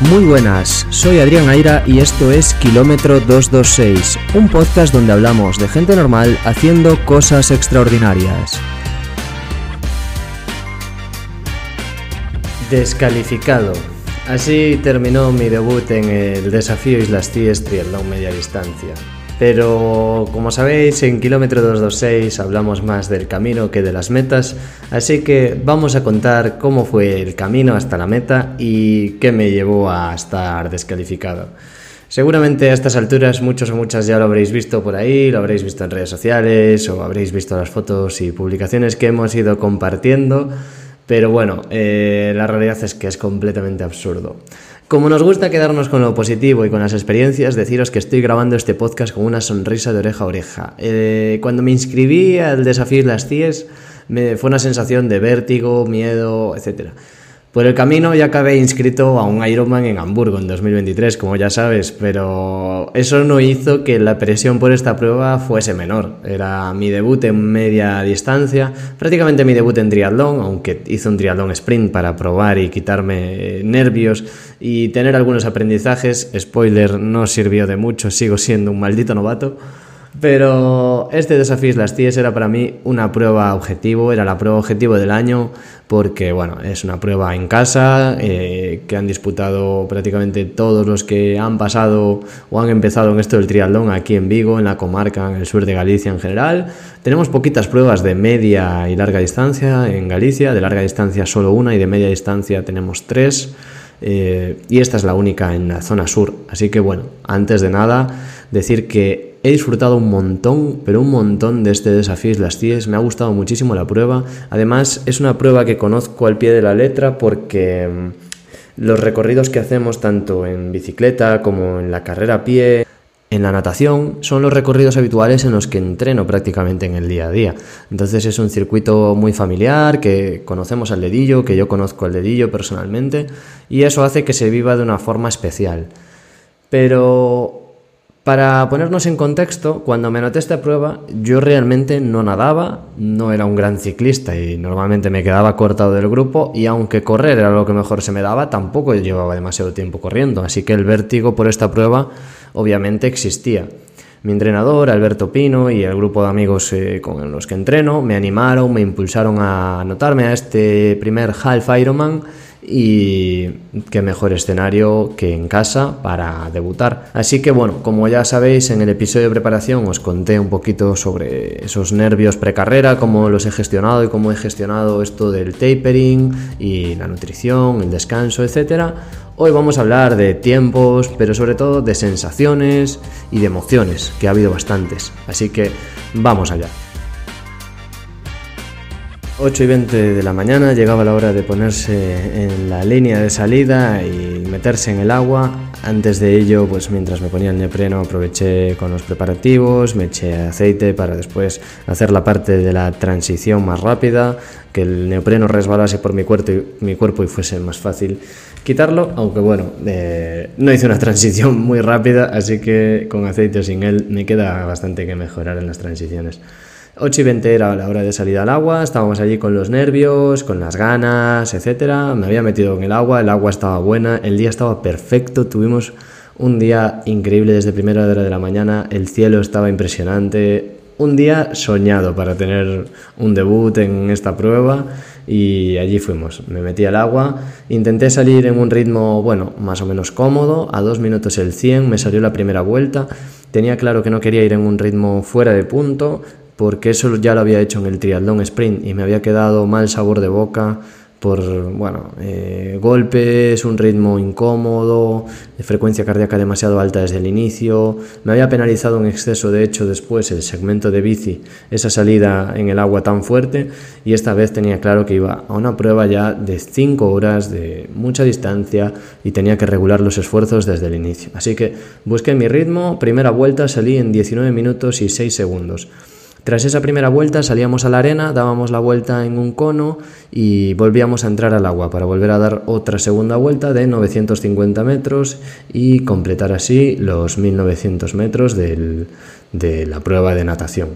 Muy buenas, soy Adrián Aira y esto es Kilómetro 226, un podcast donde hablamos de gente normal haciendo cosas extraordinarias. Descalificado. Así terminó mi debut en el desafío Islas Cíes Triatlón Media Distancia. Pero como sabéis, en Kilómetro 226 hablamos más del camino que de las metas, así que vamos a contar cómo fue el camino hasta la meta y qué me llevó a estar descalificado. Seguramente a estas alturas muchos o muchas ya lo habréis visto por ahí, lo habréis visto en redes sociales o habréis visto las fotos y publicaciones que hemos ido compartiendo, pero bueno, eh, la realidad es que es completamente absurdo. Como nos gusta quedarnos con lo positivo y con las experiencias, deciros que estoy grabando este podcast con una sonrisa de oreja a oreja. Eh, cuando me inscribí al desafío Las CIES, me fue una sensación de vértigo, miedo, etcétera. Por el camino ya acabé inscrito a un Ironman en Hamburgo en 2023, como ya sabes, pero eso no hizo que la presión por esta prueba fuese menor. Era mi debut en media distancia, prácticamente mi debut en triatlón, aunque hice un triatlón sprint para probar y quitarme nervios y tener algunos aprendizajes. Spoiler, no sirvió de mucho, sigo siendo un maldito novato. Pero este desafío Las TIES era para mí una prueba objetivo, era la prueba objetivo del año porque bueno, es una prueba en casa eh, que han disputado prácticamente todos los que han pasado o han empezado en esto del triatlón aquí en Vigo, en la comarca, en el sur de Galicia en general. Tenemos poquitas pruebas de media y larga distancia en Galicia, de larga distancia solo una y de media distancia tenemos tres. Eh, y esta es la única en la zona sur. Así que bueno, antes de nada, decir que He disfrutado un montón, pero un montón de este desafío Las CIES. Me ha gustado muchísimo la prueba. Además, es una prueba que conozco al pie de la letra porque mm, los recorridos que hacemos tanto en bicicleta como en la carrera a pie, en la natación, son los recorridos habituales en los que entreno prácticamente en el día a día. Entonces es un circuito muy familiar, que conocemos al dedillo, que yo conozco al dedillo personalmente, y eso hace que se viva de una forma especial. Pero para ponernos en contexto, cuando me anoté esta prueba, yo realmente no nadaba, no era un gran ciclista y normalmente me quedaba cortado del grupo y aunque correr era lo que mejor se me daba, tampoco llevaba demasiado tiempo corriendo, así que el vértigo por esta prueba obviamente existía. Mi entrenador, Alberto Pino, y el grupo de amigos eh, con los que entreno me animaron, me impulsaron a anotarme a este primer Half Ironman y qué mejor escenario que en casa para debutar. Así que bueno, como ya sabéis, en el episodio de preparación os conté un poquito sobre esos nervios precarrera, cómo los he gestionado y cómo he gestionado esto del tapering y la nutrición, el descanso, etcétera. Hoy vamos a hablar de tiempos, pero sobre todo de sensaciones y de emociones, que ha habido bastantes. Así que vamos allá. 8 y 20 de la mañana llegaba la hora de ponerse en la línea de salida y meterse en el agua. Antes de ello, pues mientras me ponía el neopreno aproveché con los preparativos, me eché aceite para después hacer la parte de la transición más rápida, que el neopreno resbalase por mi cuerpo y, mi cuerpo y fuese más fácil quitarlo, aunque bueno, eh, no hice una transición muy rápida, así que con aceite o sin él me queda bastante que mejorar en las transiciones. 8 y 20 era la hora de salida al agua, estábamos allí con los nervios, con las ganas, etcétera. Me había metido en el agua, el agua estaba buena, el día estaba perfecto, tuvimos un día increíble desde primera hora de la mañana, el cielo estaba impresionante, un día soñado para tener un debut en esta prueba y allí fuimos. Me metí al agua, intenté salir en un ritmo, bueno, más o menos cómodo, a dos minutos el 100, me salió la primera vuelta, tenía claro que no quería ir en un ritmo fuera de punto, porque eso ya lo había hecho en el triatlón sprint y me había quedado mal sabor de boca por bueno, eh, golpes, un ritmo incómodo, frecuencia cardíaca demasiado alta desde el inicio. Me había penalizado en exceso, de hecho, después el segmento de bici, esa salida en el agua tan fuerte. Y esta vez tenía claro que iba a una prueba ya de 5 horas, de mucha distancia, y tenía que regular los esfuerzos desde el inicio. Así que busqué mi ritmo, primera vuelta salí en 19 minutos y 6 segundos. Tras esa primera vuelta salíamos a la arena, dábamos la vuelta en un cono y volvíamos a entrar al agua para volver a dar otra segunda vuelta de 950 metros y completar así los 1900 metros de la prueba de natación.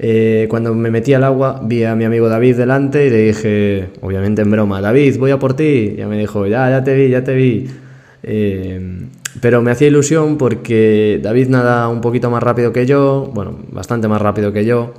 Eh, cuando me metí al agua vi a mi amigo David delante y le dije, obviamente en broma, David, voy a por ti. Ya me dijo, ya, ya te vi, ya te vi. Eh, pero me hacía ilusión porque David nada un poquito más rápido que yo, bueno, bastante más rápido que yo,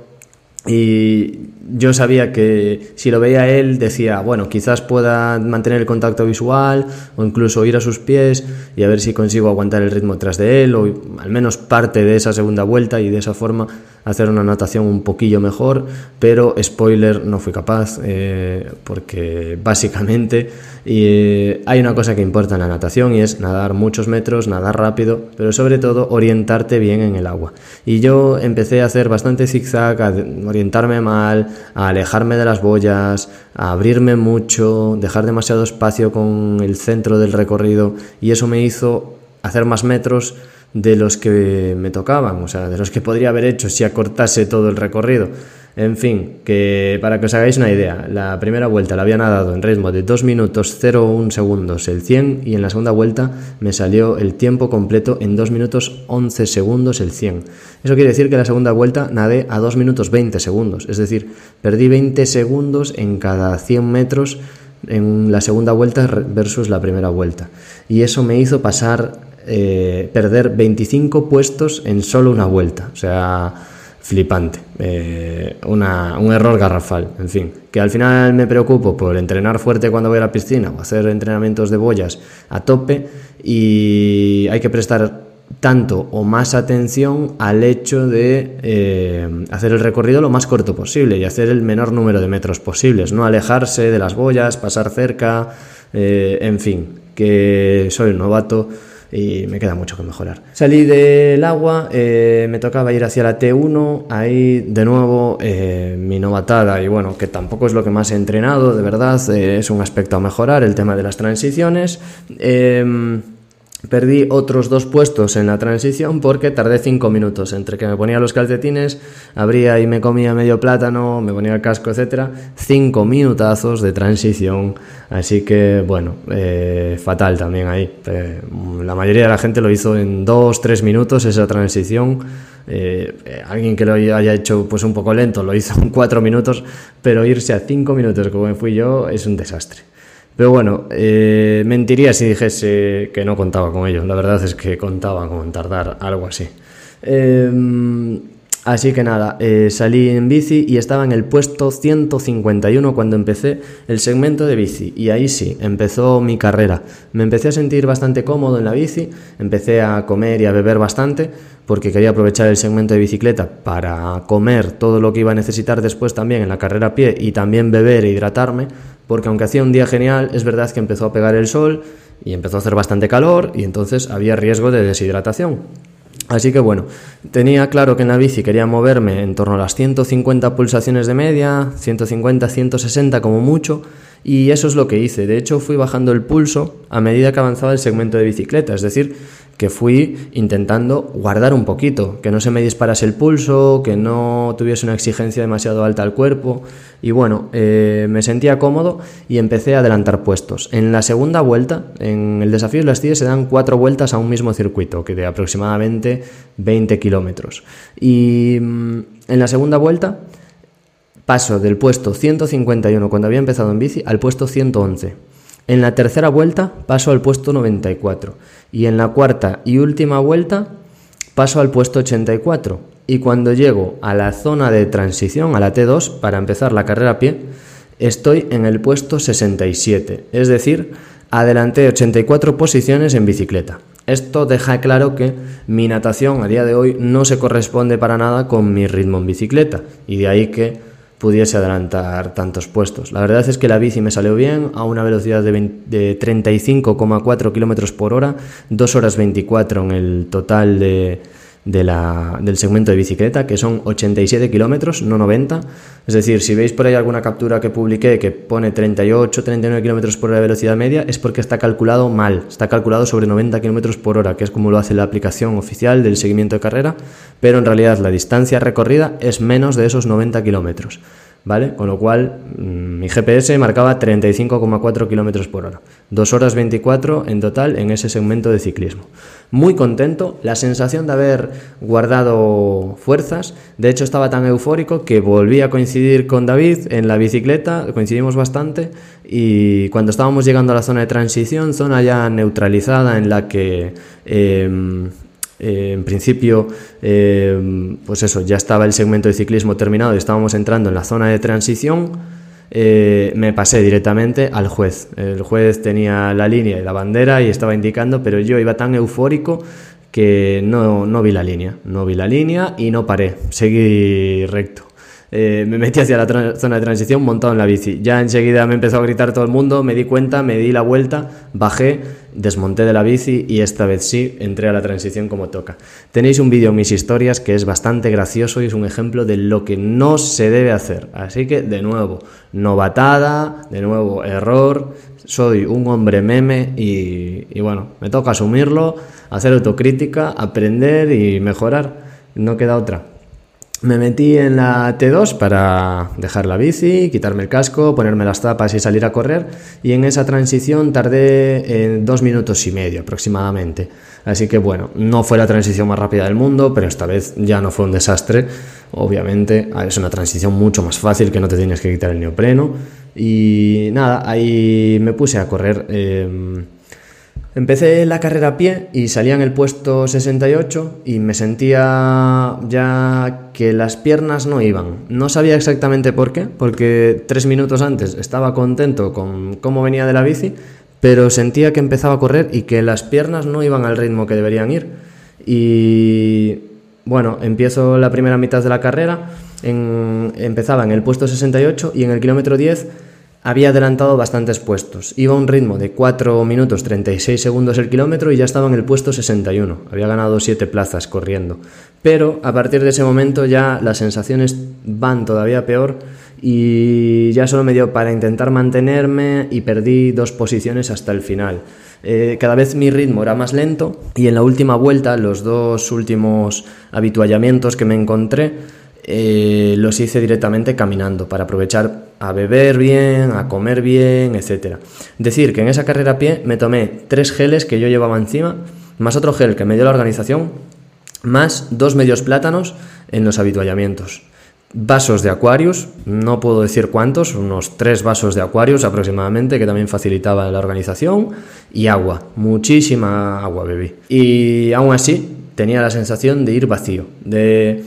y yo sabía que si lo veía él decía, bueno, quizás pueda mantener el contacto visual o incluso ir a sus pies y a ver si consigo aguantar el ritmo tras de él o al menos parte de esa segunda vuelta y de esa forma hacer una natación un poquillo mejor, pero spoiler, no fui capaz eh, porque básicamente eh, hay una cosa que importa en la natación y es nadar muchos metros, nadar rápido, pero sobre todo orientarte bien en el agua. Y yo empecé a hacer bastante zigzag, a orientarme mal, a alejarme de las boyas, a abrirme mucho, dejar demasiado espacio con el centro del recorrido y eso me hizo hacer más metros de los que me tocaban, o sea, de los que podría haber hecho si acortase todo el recorrido. En fin, que para que os hagáis una idea, la primera vuelta la había nadado en ritmo de 2 minutos 01 segundos el 100 y en la segunda vuelta me salió el tiempo completo en 2 minutos 11 segundos el 100. Eso quiere decir que la segunda vuelta nadé a 2 minutos 20 segundos, es decir, perdí 20 segundos en cada 100 metros en la segunda vuelta versus la primera vuelta. Y eso me hizo pasar eh, perder 25 puestos en solo una vuelta. O sea, flipante. Eh, un error garrafal, en fin. Que al final me preocupo por entrenar fuerte cuando voy a la piscina o hacer entrenamientos de boyas a tope y hay que prestar tanto o más atención al hecho de eh, hacer el recorrido lo más corto posible y hacer el menor número de metros posibles, no alejarse de las boyas, pasar cerca, en fin, que soy un novato y me queda mucho que mejorar. Salí del agua, eh, me tocaba ir hacia la T1, ahí de nuevo eh, mi novatada y bueno, que tampoco es lo que más he entrenado, de verdad, eh, es un aspecto a mejorar, el tema de las transiciones. Em, Perdí otros dos puestos en la transición porque tardé cinco minutos entre que me ponía los calcetines, abría y me comía medio plátano, me ponía el casco, etcétera. Cinco minutazos de transición, así que bueno, eh, fatal también ahí. Eh, la mayoría de la gente lo hizo en dos, tres minutos esa transición. Eh, alguien que lo haya hecho pues un poco lento lo hizo en cuatro minutos, pero irse a cinco minutos como fui yo es un desastre. Pero bueno, eh, mentiría si dijese que no contaba con ello. La verdad es que contaba con tardar algo así. Em, así que nada, eh, salí en bici y estaba en el puesto 151 cuando empecé el segmento de bici. Y ahí sí, empezó mi carrera. Me empecé a sentir bastante cómodo en la bici, empecé a comer y a beber bastante porque quería aprovechar el segmento de bicicleta para comer todo lo que iba a necesitar después también en la carrera a pie y también beber e hidratarme porque aunque hacía un día genial, es verdad que empezó a pegar el sol y empezó a hacer bastante calor y entonces había riesgo de deshidratación. Así que bueno, tenía claro que en la bici quería moverme en torno a las 150 pulsaciones de media, 150, 160 como mucho, y eso es lo que hice. De hecho, fui bajando el pulso a medida que avanzaba el segmento de bicicleta, es decir, que fui intentando guardar un poquito, que no se me disparase el pulso, que no tuviese una exigencia demasiado alta al cuerpo. Y bueno, eh, me sentía cómodo y empecé a adelantar puestos. En la segunda vuelta, en el desafío de las TIE se dan cuatro vueltas a un mismo circuito, que de aproximadamente 20 kilómetros. Y mm, en la segunda vuelta paso del puesto 151 cuando había empezado en bici al puesto 111. En la tercera vuelta paso al puesto 94 y en la cuarta y última vuelta paso al puesto 84 y cuando llego a la zona de transición, a la T2, para empezar la carrera a pie, estoy en el puesto 67, es decir, adelanté 84 posiciones en bicicleta. Esto deja claro que mi natación a día de hoy no se corresponde para nada con mi ritmo en bicicleta. Y de ahí que pudiese adelantar tantos puestos. La verdad es que la bici me salió bien a una velocidad de, de 35,4 km por hora, 2 horas 24 en el total de, de la, del segmento de bicicleta, que son 87 kilómetros, no 90. Es decir, si veis por ahí alguna captura que publiqué que pone 38, 39 kilómetros por hora de velocidad media, es porque está calculado mal, está calculado sobre 90 kilómetros por hora, que es como lo hace la aplicación oficial del seguimiento de carrera, pero en realidad la distancia recorrida es menos de esos 90 kilómetros. ¿Vale? Con lo cual mm, mi GPS marcaba 35,4 kilómetros por hora. 2 horas 24 en total en ese segmento de ciclismo. Muy contento, la sensación de haber guardado fuerzas. De hecho, estaba tan eufórico que volví a coincidir con David en la bicicleta, coincidimos bastante. Y cuando estábamos llegando a la zona de transición, zona ya neutralizada en la que. Em, eh, en principio, eh, pues eso, ya estaba el segmento de ciclismo terminado y estábamos entrando en la zona de transición. Eh, me pasé directamente al juez. El juez tenía la línea y la bandera y estaba indicando, pero yo iba tan eufórico que no, no vi la línea. No vi la línea y no paré. Seguí recto. Eh, me metí hacia la zona de transición montado en la bici. Ya enseguida me empezó a gritar todo el mundo, me di cuenta, me di la vuelta, bajé, desmonté de la bici y esta vez sí entré a la transición como toca. Tenéis un vídeo en mis historias que es bastante gracioso y es un ejemplo de lo que no se debe hacer. Así que, de nuevo, novatada, de nuevo, error. Soy un hombre meme y, y bueno, me toca asumirlo, hacer autocrítica, aprender y mejorar. No queda otra. Me metí en la T2 para dejar la bici, quitarme el casco, ponerme las tapas y salir a correr. Y en esa transición tardé en dos minutos y medio aproximadamente. Así que bueno, no fue la transición más rápida del mundo, pero esta vez ya no fue un desastre. Obviamente es una transición mucho más fácil que no te tienes que quitar el neopreno. Y nada, ahí me puse a correr. Em, Empecé la carrera a pie y salía en el puesto 68 y me sentía ya que las piernas no iban. No sabía exactamente por qué, porque tres minutos antes estaba contento con cómo venía de la bici, pero sentía que empezaba a correr y que las piernas no iban al ritmo que deberían ir. Y bueno, empiezo la primera mitad de la carrera, empezaba en el puesto 68 y en el kilómetro 10 había adelantado bastantes puestos. Iba a un ritmo de 4 minutos 36 segundos el kilómetro y ya estaba en el puesto 61. Había ganado 7 plazas corriendo. Pero a partir de ese momento ya las sensaciones van todavía peor y ya solo me dio para intentar mantenerme y perdí dos posiciones hasta el final. Eh, cada vez mi ritmo era más lento y en la última vuelta, los dos últimos habituallamientos que me encontré, eh, los hice directamente caminando para aprovechar a beber bien, a comer bien, etc. Decir que en esa carrera a pie me tomé tres geles que yo llevaba encima, más otro gel que me dio la organización, más dos medios plátanos en los habituallamientos. Vasos de Aquarius, no puedo decir cuántos, unos tres vasos de Aquarius aproximadamente, que también facilitaba la organización, y agua, muchísima agua bebí. Y aún así tenía la sensación de ir vacío, de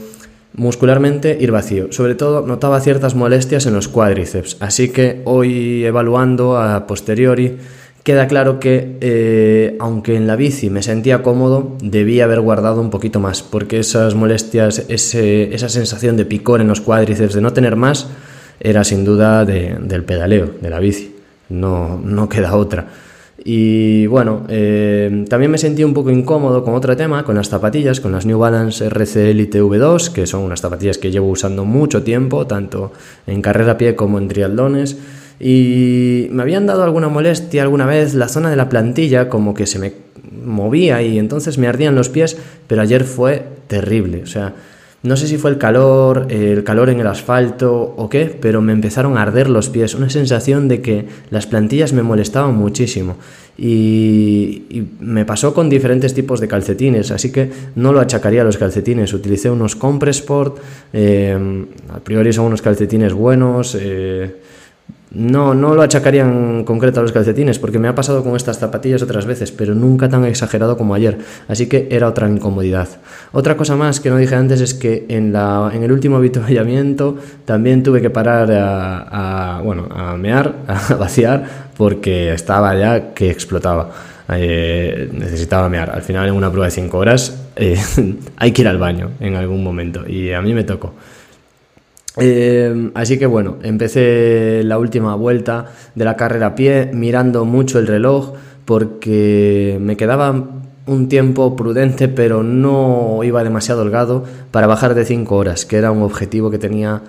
Muscularmente ir vacío, sobre todo notaba ciertas molestias en los cuádriceps, así que hoy evaluando a posteriori queda claro que eh, aunque en la bici me sentía cómodo, debía haber guardado un poquito más, porque esas molestias, esa sensación de picor en los cuádriceps, de no tener más, era sin duda del pedaleo, de la bici, no, no queda otra. Y bueno, eh, también me sentí un poco incómodo con otro tema, con las zapatillas, con las New Balance RC Elite V2, que son unas zapatillas que llevo usando mucho tiempo, tanto en carrera a pie como en triatlones. Y me habían dado alguna molestia alguna vez la zona de la plantilla, como que se me movía y entonces me ardían los pies, pero ayer fue terrible. O sea, no sé si fue el calor, el calor en el asfalto o qué, pero me empezaron a arder los pies, una sensación de que las plantillas me molestaban muchísimo. Y, me pasó con diferentes tipos de calcetines, así que no lo achacaría a los calcetines. Utilicé unos Compressport, eh, a priori son unos calcetines buenos. Eh, no, no lo achacaría en concreto a los calcetines, porque me ha pasado con estas zapatillas otras veces, pero nunca tan exagerado como ayer, así que era otra incomodidad. Otra cosa más que no dije antes es que en, la, en el último avituallamiento también tuve que parar a, bueno, a mear, a vaciar, porque estaba ya que explotaba. Eh, necesitaba mear. Al final, en una prueba de 5 horas, eh, hay que ir al baño en algún momento, y a mí me tocó. Eh, así que bueno, empecé la última vuelta de la carrera a pie mirando mucho el reloj porque me quedaba un tiempo prudente pero no iba demasiado holgado para bajar de 5 horas, que era un objetivo que tenía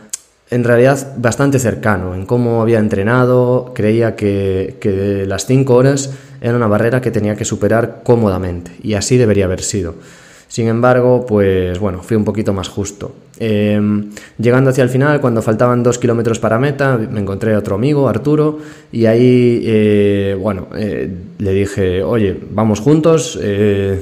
en realidad bastante cercano en cómo había entrenado, creía que, que las 5 horas era una barrera que tenía que superar cómodamente y así debería haber sido. Sin embargo, pues bueno, fui un poquito más justo. Em, llegando hacia el final, cuando faltaban dos kilómetros para meta, me encontré a otro amigo, Arturo, y ahí, eh, bueno, eh, le dije, oye, vamos juntos, eh,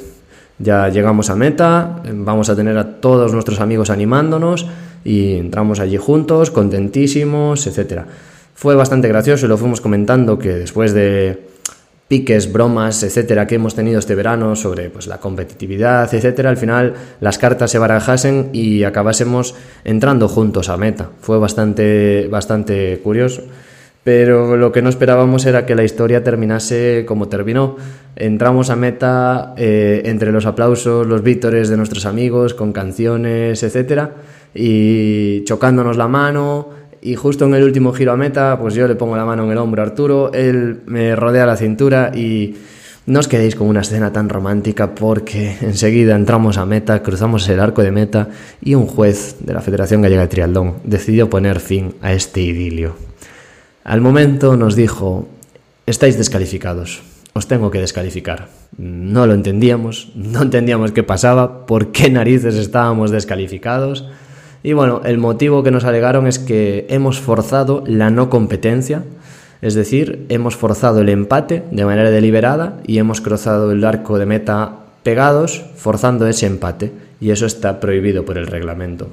ya llegamos a meta, vamos a tener a todos nuestros amigos animándonos y entramos allí juntos, contentísimos, etc. Fue bastante gracioso y lo fuimos comentando que después de piques, bromas, etcétera, que hemos tenido este verano sobre pues, la competitividad, etcétera, al final las cartas se barajasen y acabásemos entrando juntos a meta. Fue bastante, bastante curioso. Pero lo que no esperábamos era que la historia terminase como terminó. Entramos a meta eh, entre los aplausos, los vítores de nuestros amigos, con canciones, etcétera, y chocándonos la mano, y justo en el último giro a meta, pues yo le pongo la mano en el hombro a Arturo, él me rodea la cintura y no os quedéis con una escena tan romántica porque enseguida entramos a meta, cruzamos el arco de meta y un juez de la Federación Gallega de Triatlón decidió poner fin a este idilio. Al momento nos dijo, estáis descalificados, os tengo que descalificar. No lo entendíamos, no entendíamos qué pasaba, por qué narices estábamos descalificados. Y bueno, el motivo que nos alegaron es que hemos forzado la no competencia, es decir, hemos forzado el empate de manera deliberada y hemos cruzado el arco de meta pegados, forzando ese empate, y eso está prohibido por el reglamento.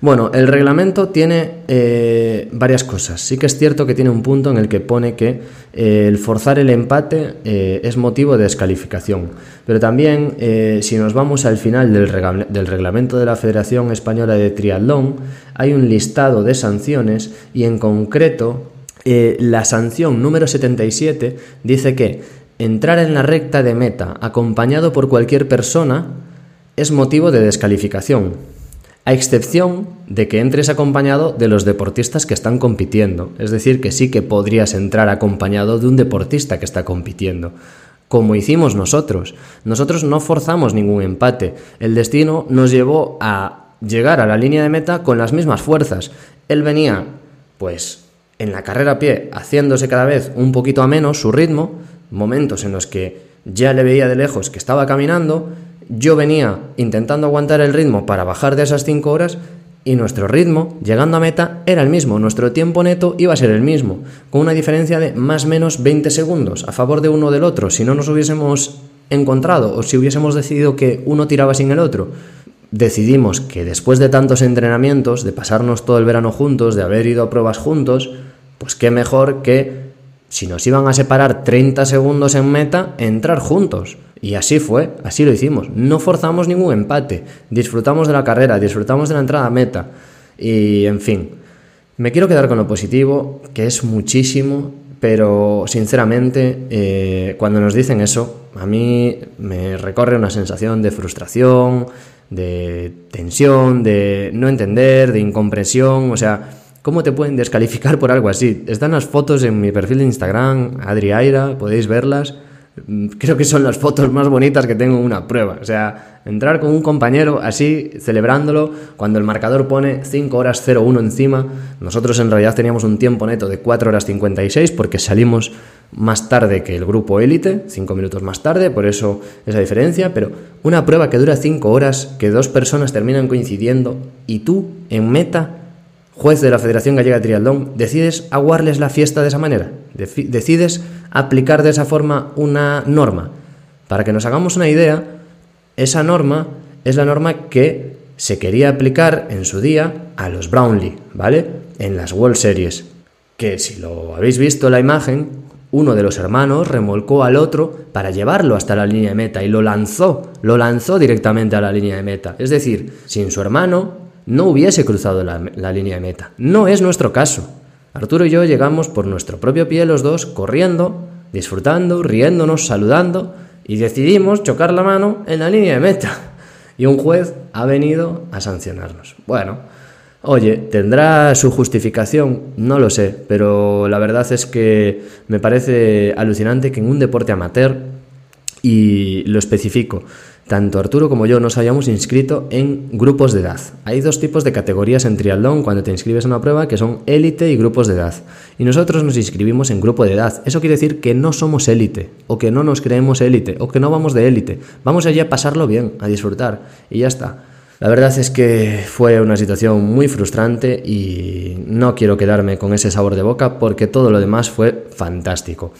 Bueno, el reglamento tiene eh, varias cosas. Sí que es cierto que tiene un punto en el que pone que eh, el forzar el empate eh, es motivo de descalificación. Pero también, si nos vamos al final del, del reglamento de la Federación Española de Triatlón, hay un listado de sanciones y en concreto la sanción número 77 dice que entrar en la recta de meta acompañado por cualquier persona es motivo de descalificación a excepción de que entres acompañado de los deportistas que están compitiendo. Es decir, que sí que podrías entrar acompañado de un deportista que está compitiendo. Como hicimos nosotros. Nosotros no forzamos ningún empate. El destino nos llevó a llegar a la línea de meta con las mismas fuerzas. Él venía, pues, en la carrera a pie, haciéndose cada vez un poquito a menos su ritmo, momentos en los que ya le veía de lejos que estaba caminando, yo venía intentando aguantar el ritmo para bajar de esas 5 horas y nuestro ritmo, llegando a meta, era el mismo, nuestro tiempo neto iba a ser el mismo, con una diferencia de más o menos 20 segundos a favor de uno del otro, si no nos hubiésemos encontrado o si hubiésemos decidido que uno tiraba sin el otro. Decidimos que después de tantos entrenamientos, de pasarnos todo el verano juntos, de haber ido a pruebas juntos, pues qué mejor que si nos iban a separar 30 segundos en meta, entrar juntos. Y así fue, así lo hicimos. No forzamos ningún empate, disfrutamos de la carrera, disfrutamos de la entrada a meta. Y en fin, me quiero quedar con lo positivo, que es muchísimo, pero sinceramente, eh, cuando nos dicen eso, a mí me recorre una sensación de frustración, de tensión, de no entender, de incomprensión, o sea, ¿cómo te pueden descalificar por algo así? Están las fotos en mi perfil de Instagram, Adri Aira, podéis verlas creo que son las fotos más bonitas que tengo en una prueba. O sea, entrar con un compañero así, celebrándolo, cuando el marcador pone 5 horas 01 encima, nosotros en realidad teníamos un tiempo neto de 4 horas 56 porque salimos más tarde que el grupo élite, 5 minutos más tarde, por eso esa diferencia, pero una prueba que dura 5 horas, que dos personas terminan coincidiendo y tú en meta juez de la Federación Gallega de Triatlón, decides aguarles la fiesta de esa manera, decides aplicar de esa forma una norma. Para que nos hagamos una idea, esa norma es la norma que se quería aplicar en su día a los Brownlee, ¿vale? En las World Series. Que si lo habéis visto la imagen, uno de los hermanos remolcó al otro para llevarlo hasta la línea de meta y lo lanzó, lo lanzó directamente a la línea de meta. Es decir, sin su hermano no hubiese cruzado la, línea de meta. No es nuestro caso. Arturo y yo llegamos por nuestro propio pie los dos, corriendo, disfrutando, riéndonos, saludando, y decidimos chocar la mano en la línea de meta. Y un juez ha venido a sancionarnos. Bueno, oye, ¿tendrá su justificación? No lo sé, pero la verdad es que me parece alucinante que en un deporte amateur, y lo especifico, tanto Arturo como yo nos habíamos inscrito en grupos de edad. Hay dos tipos de categorías en triatlón cuando te inscribes a una prueba que son élite y grupos de edad. Y nosotros nos inscribimos en grupo de edad. Eso quiere decir que no somos élite, o que no nos creemos élite, o que no vamos de élite. Vamos allí a pasarlo bien, a disfrutar, y ya está. La verdad es que fue una situación muy frustrante y no quiero quedarme con ese sabor de boca porque todo lo demás fue fantástico.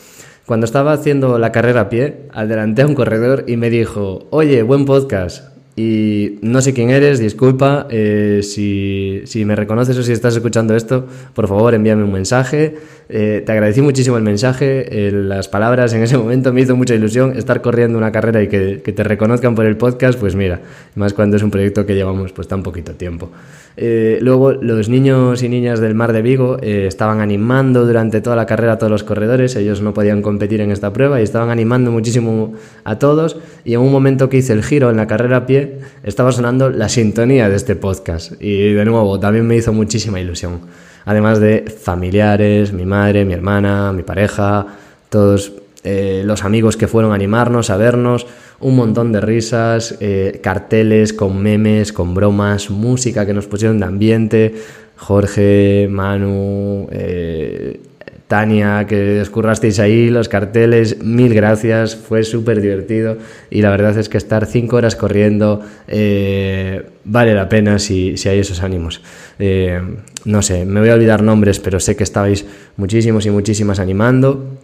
Cuando estaba haciendo la carrera a pie, adelanté a un corredor y me dijo, oye, buen podcast. Y no sé quién eres, disculpa, eh, si, si, me reconoces o si estás escuchando esto, por favor envíame un mensaje. Eh, te agradecí muchísimo el mensaje, eh, las palabras en ese momento me hizo mucha ilusión estar corriendo una carrera y que, te reconozcan por el podcast, pues mira, más cuando es un proyecto que llevamos pues tan poquito tiempo. luego los niños y niñas del Mar de Vigo estaban animando durante toda la carrera a todos los corredores, ellos no podían competir en esta prueba y estaban animando muchísimo a todos y en un momento que hice el giro en la carrera a pie, estaba sonando la sintonía de este podcast y de nuevo también me hizo muchísima ilusión. Además de familiares, mi madre, mi hermana, mi pareja, todos eh, los amigos que fueron a animarnos, a vernos, un montón de risas, eh, carteles con memes, con bromas, música que nos pusieron de ambiente, Jorge, Manu, eh, Tania, que descurrasteis ahí los carteles, mil gracias, fue súper divertido y la verdad es que estar cinco horas corriendo eh, vale la pena si, hay esos ánimos. Eh, no sé, me voy a olvidar nombres, pero sé que estabais muchísimos y muchísimas animando.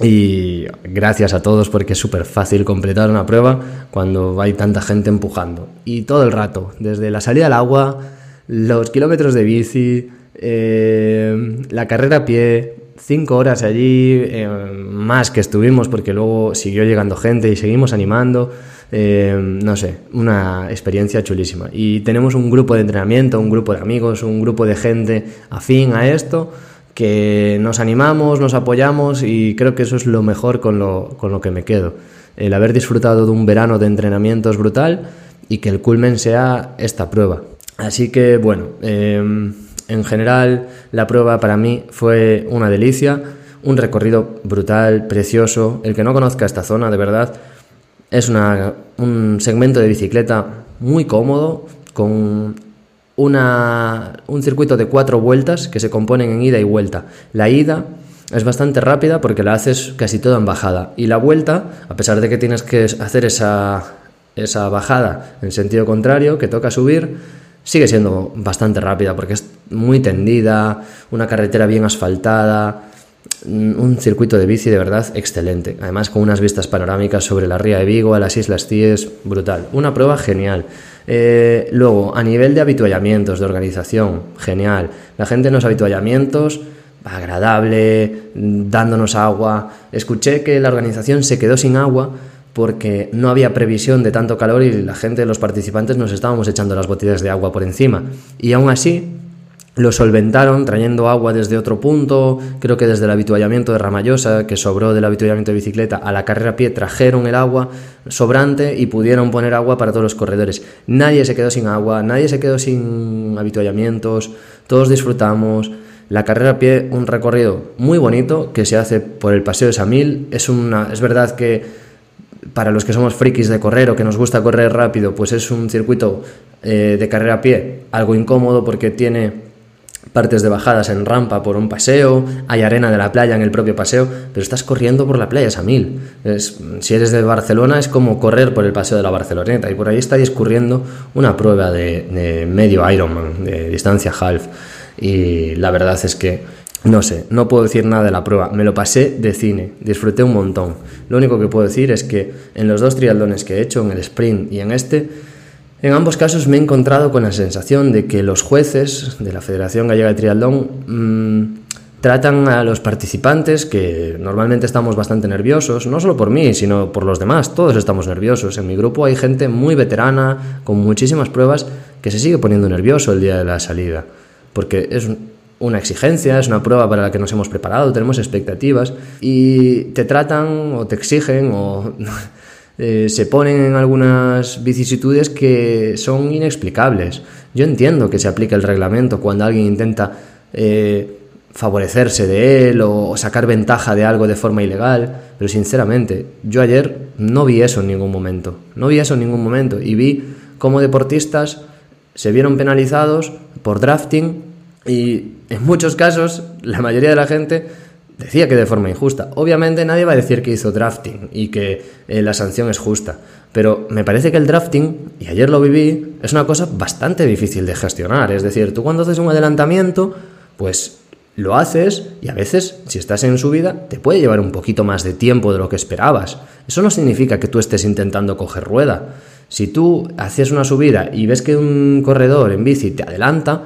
Y gracias a todos porque es súper fácil completar una prueba cuando hay tanta gente empujando. Y todo el rato, desde la salida al agua, los kilómetros de bici, eh, la carrera a pie, cinco horas allí, eh, más que estuvimos, porque luego siguió llegando gente y seguimos animando. Eh, no sé, una experiencia chulísima. Y tenemos un grupo de entrenamiento, un grupo de amigos, un grupo de gente afín a esto, que nos animamos, nos apoyamos y creo que eso es lo mejor con lo, con lo que me quedo. El haber disfrutado de un verano de entrenamientos brutal y que el culmen sea esta prueba. Así que bueno, eh, en general, la prueba para mí fue una delicia, un recorrido brutal, precioso. El que no conozca esta zona, de verdad, es un segmento de bicicleta muy cómodo, con un circuito de cuatro vueltas que se componen en ida y vuelta. La ida es bastante rápida porque la haces casi toda en bajada. Y la vuelta, a pesar de que tienes que hacer esa, esa bajada en sentido contrario, que toca subir, sigue siendo bastante rápida porque es muy tendida, una carretera bien asfaltada, un circuito de bici de verdad excelente, además con unas vistas panorámicas sobre la ría de Vigo, a las Islas Cíes, brutal, una prueba genial. Eh, luego, a nivel de habituallamientos, de organización, genial, la gente en los habituallamientos, agradable, dándonos agua, escuché que la organización se quedó sin agua porque no había previsión de tanto calor y la gente, los participantes, nos estábamos echando las botellas de agua por encima. Y aún así, lo solventaron trayendo agua desde otro punto, creo que desde el habituallamiento de Ramallosa, que sobró del habituallamiento de bicicleta, a la carrera a pie trajeron el agua sobrante y pudieron poner agua para todos los corredores. Nadie se quedó sin agua, nadie se quedó sin habituallamientos, todos disfrutamos. La carrera a pie, un recorrido muy bonito que se hace por el Paseo de Samil. Es, una, es verdad que para los que somos frikis de correr o que nos gusta correr rápido, pues es un circuito eh, de carrera a pie algo incómodo porque tiene partes de bajadas en rampa por un paseo, hay arena de la playa en el propio paseo, pero estás corriendo por la playa es a mil. si eres de Barcelona es como correr por el paseo de la Barceloneta y por ahí está discurriendo una prueba de, de medio Ironman, de distancia half. Y la verdad es que no sé, no puedo decir nada de la prueba. Me lo pasé de cine, disfruté un montón. Lo único que puedo decir es que en los dos triatlones que he hecho, en el sprint y en este, en ambos casos me he encontrado con la sensación de que los jueces de la Federación Gallega de Triatlón mmm, tratan a los participantes, que normalmente estamos bastante nerviosos, no solo por mí, sino por los demás, todos estamos nerviosos. En mi grupo hay gente muy veterana, con muchísimas pruebas, que se sigue poniendo nervioso el día de la salida, porque es una exigencia, es una prueba para la que nos hemos preparado, tenemos expectativas y te tratan o te exigen o eh, se ponen en algunas vicisitudes que son inexplicables. Yo entiendo que se aplique el reglamento cuando alguien intenta eh, favorecerse de él o sacar ventaja de algo de forma ilegal, pero sinceramente, yo ayer no vi eso en ningún momento, no vi eso en ningún momento y vi cómo deportistas se vieron penalizados por drafting y en muchos casos la mayoría de la gente decía que de forma injusta. Obviamente nadie va a decir que hizo drafting y que eh, la sanción es justa, pero me parece que el drafting, y ayer lo viví, es una cosa bastante difícil de gestionar. Es decir, tú cuando haces un adelantamiento, pues lo haces y a veces, si estás en subida, te puede llevar un poquito más de tiempo de lo que esperabas. Eso no significa que tú estés intentando coger rueda. Si tú haces una subida y ves que un corredor en bici te adelanta,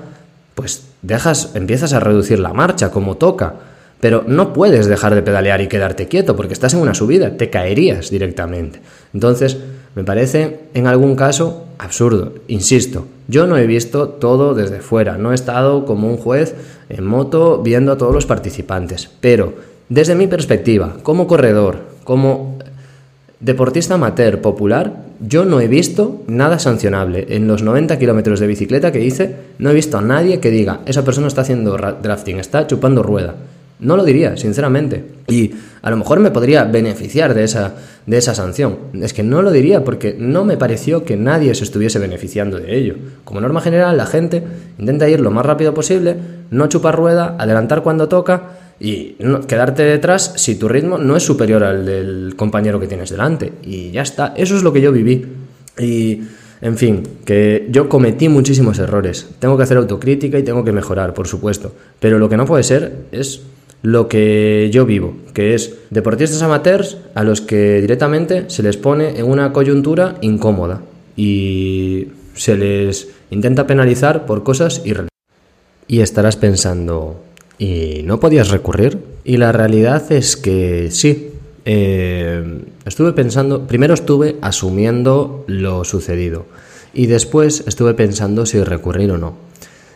pues dejas, empiezas a reducir la marcha como toca. Pero no puedes dejar de pedalear y quedarte quieto porque estás en una subida, te caerías directamente. Entonces, me parece en algún caso absurdo. Insisto, yo no he visto todo desde fuera, no he estado como un juez en moto viendo a todos los participantes, pero desde mi perspectiva, como corredor, como deportista amateur popular, yo no he visto nada sancionable. En los 90 kilómetros de bicicleta que hice, no he visto a nadie que diga, esa persona está haciendo drafting, está chupando rueda. No lo diría, sinceramente. Y a lo mejor me podría beneficiar de esa, de esa sanción. Es que no lo diría porque no me pareció que nadie se estuviese beneficiando de ello. Como norma general, la gente intenta ir lo más rápido posible, no chupar rueda, adelantar cuando toca y quedarte detrás si tu ritmo no es superior al del compañero que tienes delante. Y ya está. Eso es lo que yo viví. Y. En fin, que yo cometí muchísimos errores. Tengo que hacer autocrítica y tengo que mejorar, por supuesto. Pero lo que no puede ser es lo que yo vivo, que es deportistas amateurs a los que directamente se les pone en una coyuntura incómoda y se les intenta penalizar por cosas irrelevantes. Y estarás pensando, ¿y no podías recurrir? Y la realidad es que sí. Eh, estuve pensando, primero estuve asumiendo lo sucedido y después estuve pensando si recurrir o no.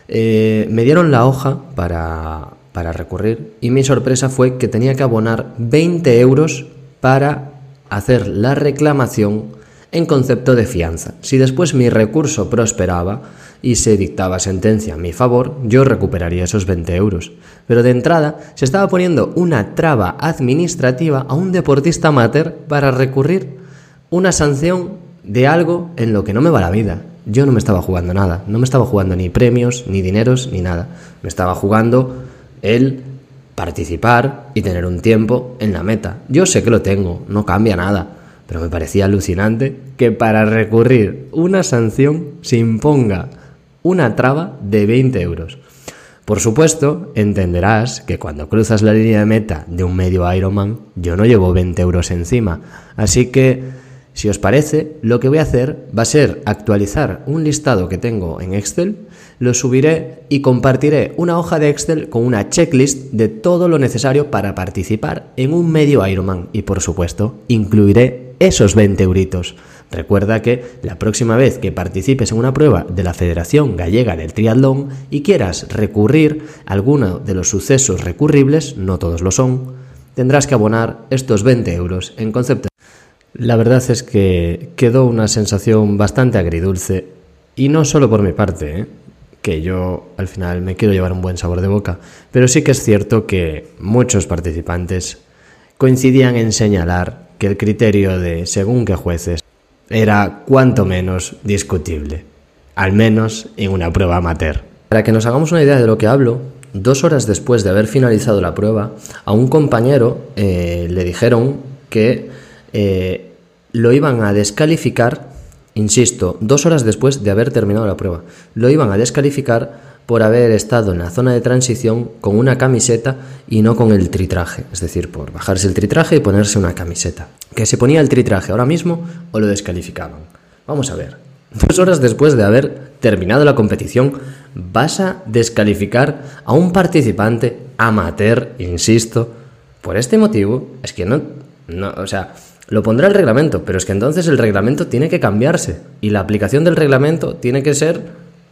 Eh, me dieron la hoja para para recurrir y mi sorpresa fue que tenía que abonar 20 euros para hacer la reclamación en concepto de fianza. Si después mi recurso prosperaba y se dictaba sentencia a mi favor, yo recuperaría esos 20 euros. Pero de entrada se estaba poniendo una traba administrativa a un deportista amateur para recurrir una sanción de algo en lo que no me va la vida. Yo no me estaba jugando nada, no me estaba jugando ni premios, ni dineros, ni nada. Me estaba jugando el participar y tener un tiempo en la meta. Yo sé que lo tengo, no cambia nada, pero me parecía alucinante que para recurrir una sanción se imponga una traba de 20 euros. Por supuesto, entenderás que cuando cruzas la línea de meta de un medio Ironman, yo no llevo 20 euros encima. Así que, si os parece, lo que voy a hacer va a ser actualizar un listado que tengo en Excel lo subiré y compartiré una hoja de Excel con una checklist de todo lo necesario para participar en un medio Ironman y por supuesto incluiré esos 20 euritos. Recuerda que la próxima vez que participes en una prueba de la Federación Gallega del Triatlón y quieras recurrir a alguno de los sucesos recurribles, no todos lo son, tendrás que abonar estos 20 euros en concepto. La verdad es que quedó una sensación bastante agridulce y no solo por mi parte, ¿eh? que yo al final me quiero llevar un buen sabor de boca, pero sí que es cierto que muchos participantes coincidían en señalar que el criterio de según qué jueces era cuanto menos discutible, al menos en una prueba amateur. Para que nos hagamos una idea de lo que hablo, dos horas después de haber finalizado la prueba, a un compañero eh, le dijeron que eh, lo iban a descalificar Insisto, dos horas después de haber terminado la prueba. Lo iban a descalificar por haber estado en la zona de transición con una camiseta y no con el tritraje. Es decir, por bajarse el tritraje y ponerse una camiseta. Que se ponía el tritraje ahora mismo o lo descalificaban. Vamos a ver. Dos horas después de haber terminado la competición, vas a descalificar a un participante amateur, insisto. Por este motivo, es que no, no o sea, lo pondrá el reglamento, pero es que entonces el reglamento tiene que cambiarse y la aplicación del reglamento tiene que ser,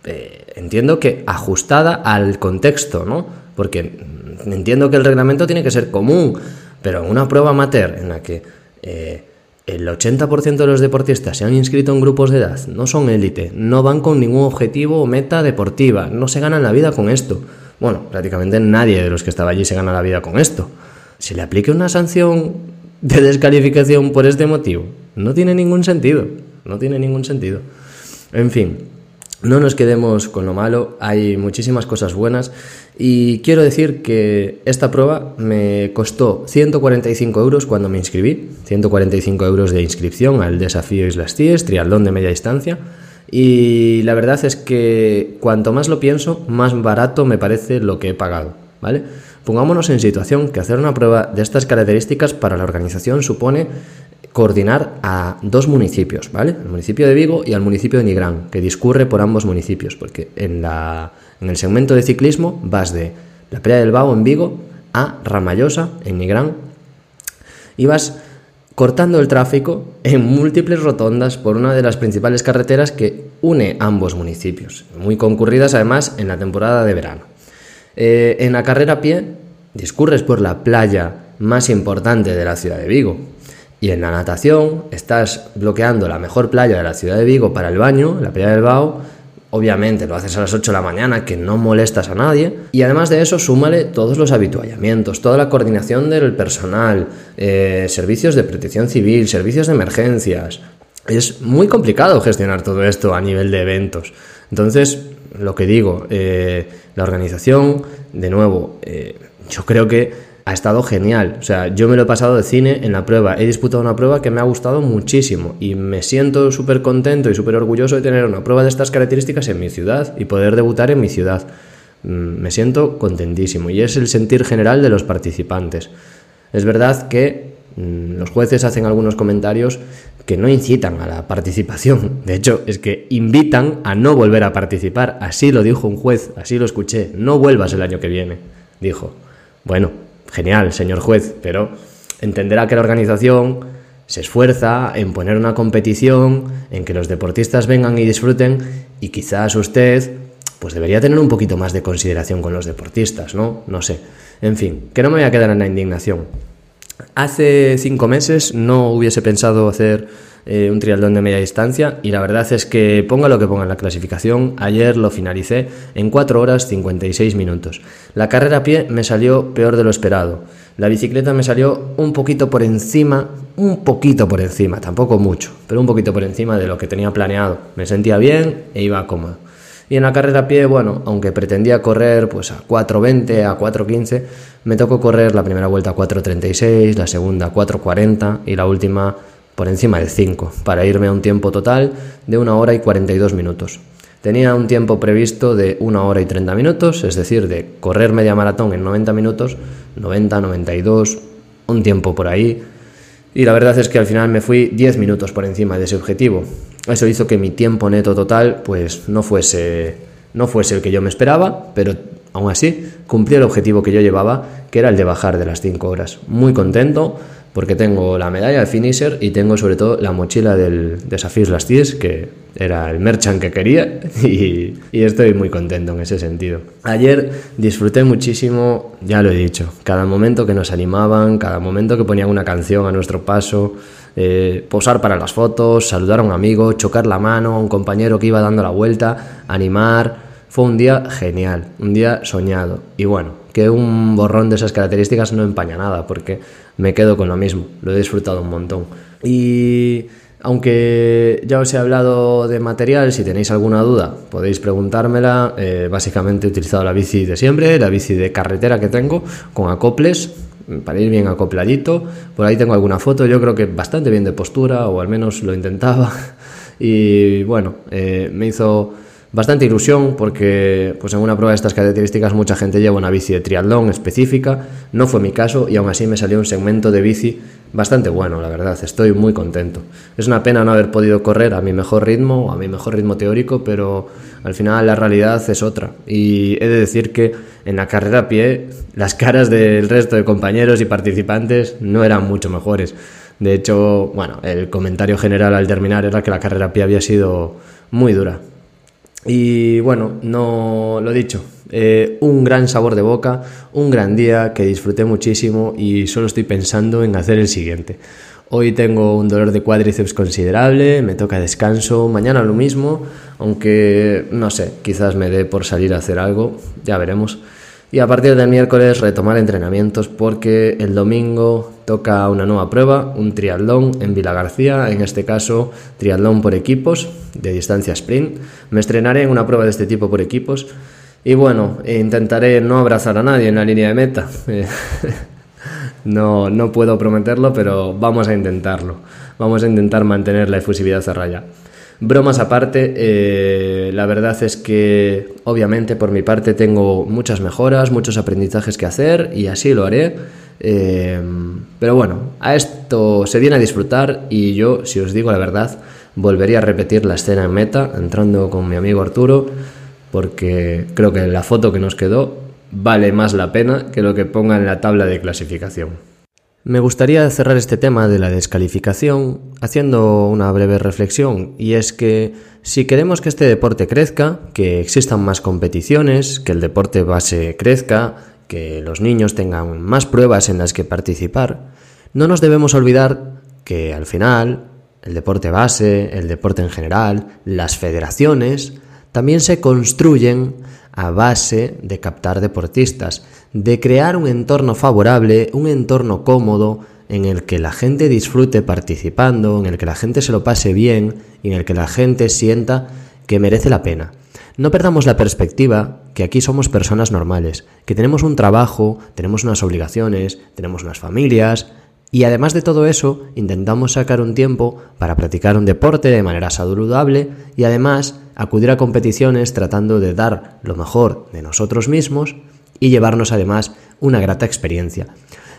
eh, entiendo que ajustada al contexto, ¿no? Porque entiendo que el reglamento tiene que ser común, pero una prueba amateur en la que eh, el 80% de los deportistas se han inscrito en grupos de edad, no son élite, no van con ningún objetivo o meta deportiva, no se ganan la vida con esto. Bueno, prácticamente nadie de los que estaba allí se gana la vida con esto. ¿Se le aplique una sanción de descalificación por este motivo? No tiene ningún sentido, no tiene ningún sentido. En fin, no nos quedemos con lo malo, hay muchísimas cosas buenas y quiero decir que esta prueba me costó 145 euros cuando me inscribí, 145 euros de inscripción al desafío Islas Ties, triatlón de media distancia y la verdad es que cuanto más lo pienso, más barato me parece lo que he pagado, ¿vale? Pongámonos en situación que hacer una prueba de estas características para la organización supone coordinar a dos municipios, ¿vale? El municipio de Vigo y al municipio de Nigrán, que discurre por ambos municipios, porque en, la, en el segmento de ciclismo vas de la Playa del Vago en Vigo a Ramallosa en Nigrán y vas cortando el tráfico en múltiples rotondas por una de las principales carreteras que une ambos municipios, muy concurridas además en la temporada de verano. Eh, en la carrera a pie discurres por la playa más importante de la ciudad de Vigo, y en la natación estás bloqueando la mejor playa de la ciudad de Vigo para el baño, la playa del Bao. Obviamente lo haces a las 8 de la mañana, que no molestas a nadie. Y además de eso, súmale todos los habituallamientos, toda la coordinación del personal, eh, servicios de protección civil, servicios de emergencias. Es muy complicado gestionar todo esto a nivel de eventos. Entonces, lo que digo, eh, la organización, de nuevo, eh, yo creo que ha estado genial. O sea, yo me lo he pasado de cine en la prueba. He disputado una prueba que me ha gustado muchísimo y me siento súper contento y súper orgulloso de tener una prueba de estas características en mi ciudad y poder debutar en mi ciudad. Mm, me siento contentísimo y es el sentir general de los participantes. Es verdad que mm, los jueces hacen algunos comentarios que no incitan a la participación. De hecho, es que invitan a no volver a participar. Así lo dijo un juez, así lo escuché. No vuelvas el año que viene, dijo. Bueno, genial, señor juez, pero entenderá que la organización se esfuerza en poner una competición, en que los deportistas vengan y disfruten, y quizás usted pues debería tener un poquito más de consideración con los deportistas, ¿no? No sé. En fin, que no me voy a quedar en la indignación. Hace cinco meses no hubiese pensado hacer eh, un triatlón de media distancia y la verdad es que ponga lo que ponga en la clasificación, ayer lo finalicé en 4 horas 56 minutos. La carrera a pie me salió peor de lo esperado. La bicicleta me salió un poquito por encima, un poquito por encima, tampoco mucho, pero un poquito por encima de lo que tenía planeado. Me sentía bien e iba cómodo. Y en la carrera a pie, bueno, aunque pretendía correr pues a 4.20, a 4.15, me tocó correr la primera vuelta a 4.36, la segunda a 4.40 y la última por encima de 5, para irme a un tiempo total de 1 hora y 42 minutos. Tenía un tiempo previsto de 1 hora y 30 minutos, es decir, de correr media maratón en 90 minutos, 90, 92, un tiempo por ahí. Y la verdad es que al final me fui 10 minutos por encima de ese objetivo. Eso hizo que mi tiempo neto total pues no fuese, no fuese el que yo me esperaba, pero aún así cumplí el objetivo que yo llevaba, que era el de bajar de las 5 horas. Muy contento porque tengo la medalla de finisher y tengo sobre todo la mochila del Desafío Las Ties, que era el merchant que quería y, estoy muy contento en ese sentido. Ayer disfruté muchísimo, ya lo he dicho, cada momento que nos animaban, cada momento que ponían una canción a nuestro paso, eh, posar para las fotos, saludar a un amigo, chocar la mano a un compañero que iba dando la vuelta, animar. Fue un día genial, un día soñado. Y bueno, que un borrón de esas características no empaña nada, porque me quedo con lo mismo, lo he disfrutado un montón. Y aunque ya os he hablado de material, si tenéis alguna duda podéis preguntármela. Eh, básicamente he utilizado la bici de siempre, la bici de carretera que tengo, con acoples, para ir bien acopladito. Por ahí tengo alguna foto, yo creo que bastante bien de postura, o al menos lo intentaba. Y bueno, eh, me hizo bastante ilusión porque pues en una prueba de estas características mucha gente lleva una bici de triatlón específica, no fue mi caso y aún así me salió un segmento de bici bastante bueno, la verdad, estoy muy contento. Es una pena no haber podido correr a mi mejor ritmo, o a mi mejor ritmo teórico, pero al final la realidad es otra. Y he de decir que en la carrera a pie las caras del resto de compañeros y participantes no eran mucho mejores. De hecho, bueno, el comentario general al terminar era que la carrera a pie había sido muy dura. Y bueno, no lo dicho, eh, un gran sabor de boca, un gran día que disfruté muchísimo y solo estoy pensando en hacer el siguiente. Hoy tengo un dolor de cuádriceps considerable, me toca descanso, mañana lo mismo, aunque no sé, quizás me dé por salir a hacer algo, ya veremos. Y a partir del miércoles retomar entrenamientos porque el domingo toca una nueva prueba, un triatlón en Vila García, en este caso triatlón por equipos de distancia sprint. Me estrenaré en una prueba de este tipo por equipos y bueno, intentaré no abrazar a nadie en la línea de meta. no, no puedo prometerlo, pero vamos a intentarlo. Vamos a intentar mantener la efusividad a raya. Bromas aparte, eh, la verdad es que obviamente por mi parte tengo muchas mejoras, muchos aprendizajes que hacer y así lo haré. Eh, pero bueno, a esto se viene a disfrutar y yo, si os digo la verdad, volvería a repetir la escena en meta, entrando con mi amigo Arturo, porque creo que la foto que nos quedó vale más la pena que lo que ponga en la tabla de clasificación. Me gustaría cerrar este tema de la descalificación haciendo una breve reflexión y es que si queremos que este deporte crezca, que existan más competiciones, que el deporte base crezca, que los niños tengan más pruebas en las que participar, no nos debemos olvidar que al final el deporte base, el deporte en general, las federaciones, también se construyen a base de captar deportistas, de crear un entorno favorable, un entorno cómodo en el que la gente disfrute participando, en el que la gente se lo pase bien y en el que la gente sienta que merece la pena. No perdamos la perspectiva que aquí somos personas normales, que tenemos un trabajo, tenemos unas obligaciones, tenemos unas familias, y además de todo eso, intentamos sacar un tiempo para practicar un deporte de manera saludable y además acudir a competiciones tratando de dar lo mejor de nosotros mismos y llevarnos además una grata experiencia.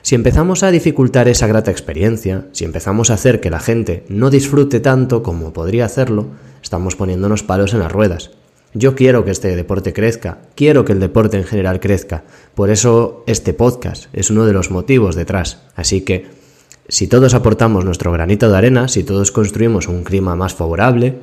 Si empezamos a dificultar esa grata experiencia, si empezamos a hacer que la gente no disfrute tanto como podría hacerlo, estamos poniéndonos palos en las ruedas. Yo quiero que este deporte crezca, quiero que el deporte en general crezca, por eso este podcast es uno de los motivos detrás. Así que, si todos aportamos nuestro granito de arena, si todos construimos un clima más favorable,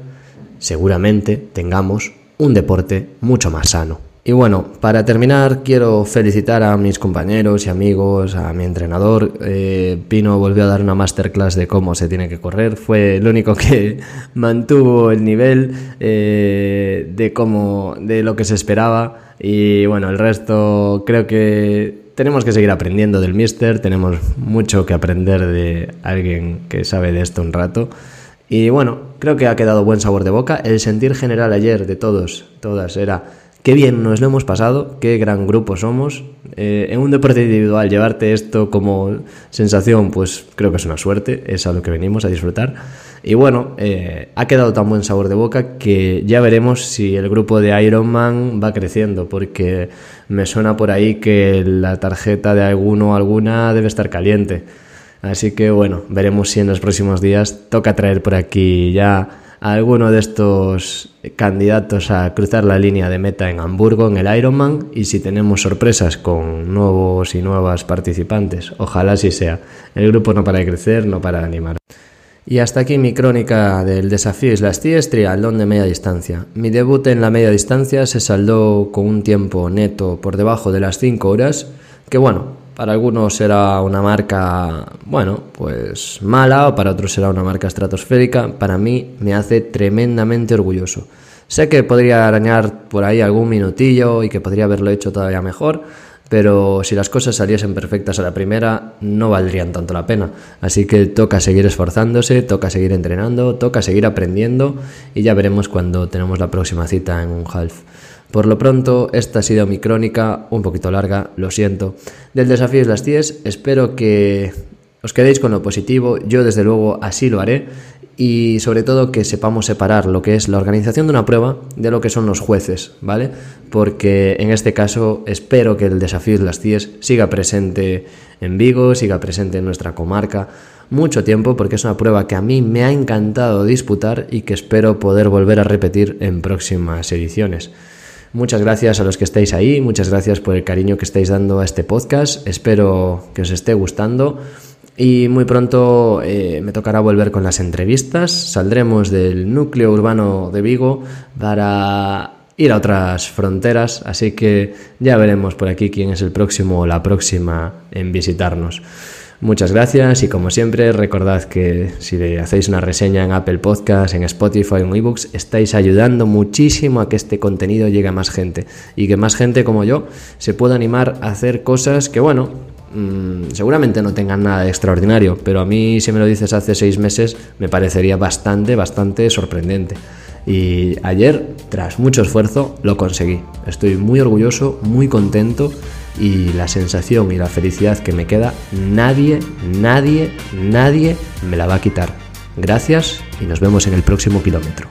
seguramente tengamos un deporte mucho más sano. Y bueno, para terminar quiero felicitar a mis compañeros y amigos, a mi entrenador. Eh, Pino volvió a dar una masterclass de cómo se tiene que correr. Fue el único que mantuvo el nivel eh, de cómo, de lo que se esperaba. Y bueno, el resto creo que tenemos que seguir aprendiendo del Mister. Tenemos mucho que aprender de alguien que sabe de esto un rato. Y bueno, creo que ha quedado buen sabor de boca. El sentir general ayer de todos, todas, era Qué bien nos lo hemos pasado, qué gran grupo somos. Eh, en un deporte individual llevarte esto como sensación, pues creo que es una suerte, es a lo que venimos a disfrutar. Y bueno, eh, ha quedado tan buen sabor de boca que ya veremos si el grupo de Ironman va creciendo, porque me suena por ahí que la tarjeta de alguno o alguna debe estar caliente. Así que bueno, veremos si en los próximos días toca traer por aquí ya a alguno de estos candidatos a cruzar la línea de meta en Hamburgo en el Ironman y si tenemos sorpresas con nuevos y nuevas participantes, ojalá así sea. El grupo no para de crecer, no para de animar. Y hasta aquí mi crónica del desafío Islas Ties triatlón de media distancia. Mi debut en la media distancia se saldó con un tiempo neto por debajo de las 5 horas, que bueno, para algunos será una marca, bueno, pues mala o para otros será una marca estratosférica. Para mí me hace tremendamente orgulloso. Sé que podría arañar por ahí algún minutillo y que podría haberlo hecho todavía mejor, pero si las cosas saliesen perfectas a la primera, no valdrían tanto la pena. Así que toca seguir esforzándose, toca seguir entrenando, toca seguir aprendiendo y ya veremos cuando tenemos la próxima cita en un half. Por lo pronto, esta ha sido mi crónica, un poquito larga, lo siento, del desafío de las 10. Espero que os quedéis con lo positivo, yo desde luego así lo haré y sobre todo que sepamos separar lo que es la organización de una prueba de lo que son los jueces, ¿vale? Porque en este caso espero que el desafío de las 10 siga presente en Vigo, siga presente en nuestra comarca mucho tiempo porque es una prueba que a mí me ha encantado disputar y que espero poder volver a repetir en próximas ediciones. Muchas gracias a los que estáis ahí, muchas gracias por el cariño que estáis dando a este podcast, espero que os esté gustando y muy pronto eh, me tocará volver con las entrevistas, saldremos del núcleo urbano de Vigo para ir a otras fronteras, así que ya veremos por aquí quién es el próximo o la próxima en visitarnos. Muchas gracias y como siempre recordad que si le hacéis una reseña en Apple Podcast, en Spotify, en eBooks, estáis ayudando muchísimo a que este contenido llegue a más gente y que más gente como yo se pueda animar a hacer cosas que bueno, mm, seguramente no tengan nada de extraordinario, pero a mí si me lo dices hace seis meses me parecería bastante, bastante sorprendente. Y ayer, tras mucho esfuerzo, lo conseguí. Estoy muy orgulloso, muy contento y la sensación y la felicidad que me queda, nadie, nadie, nadie me la va a quitar. Gracias y nos vemos en el próximo kilómetro.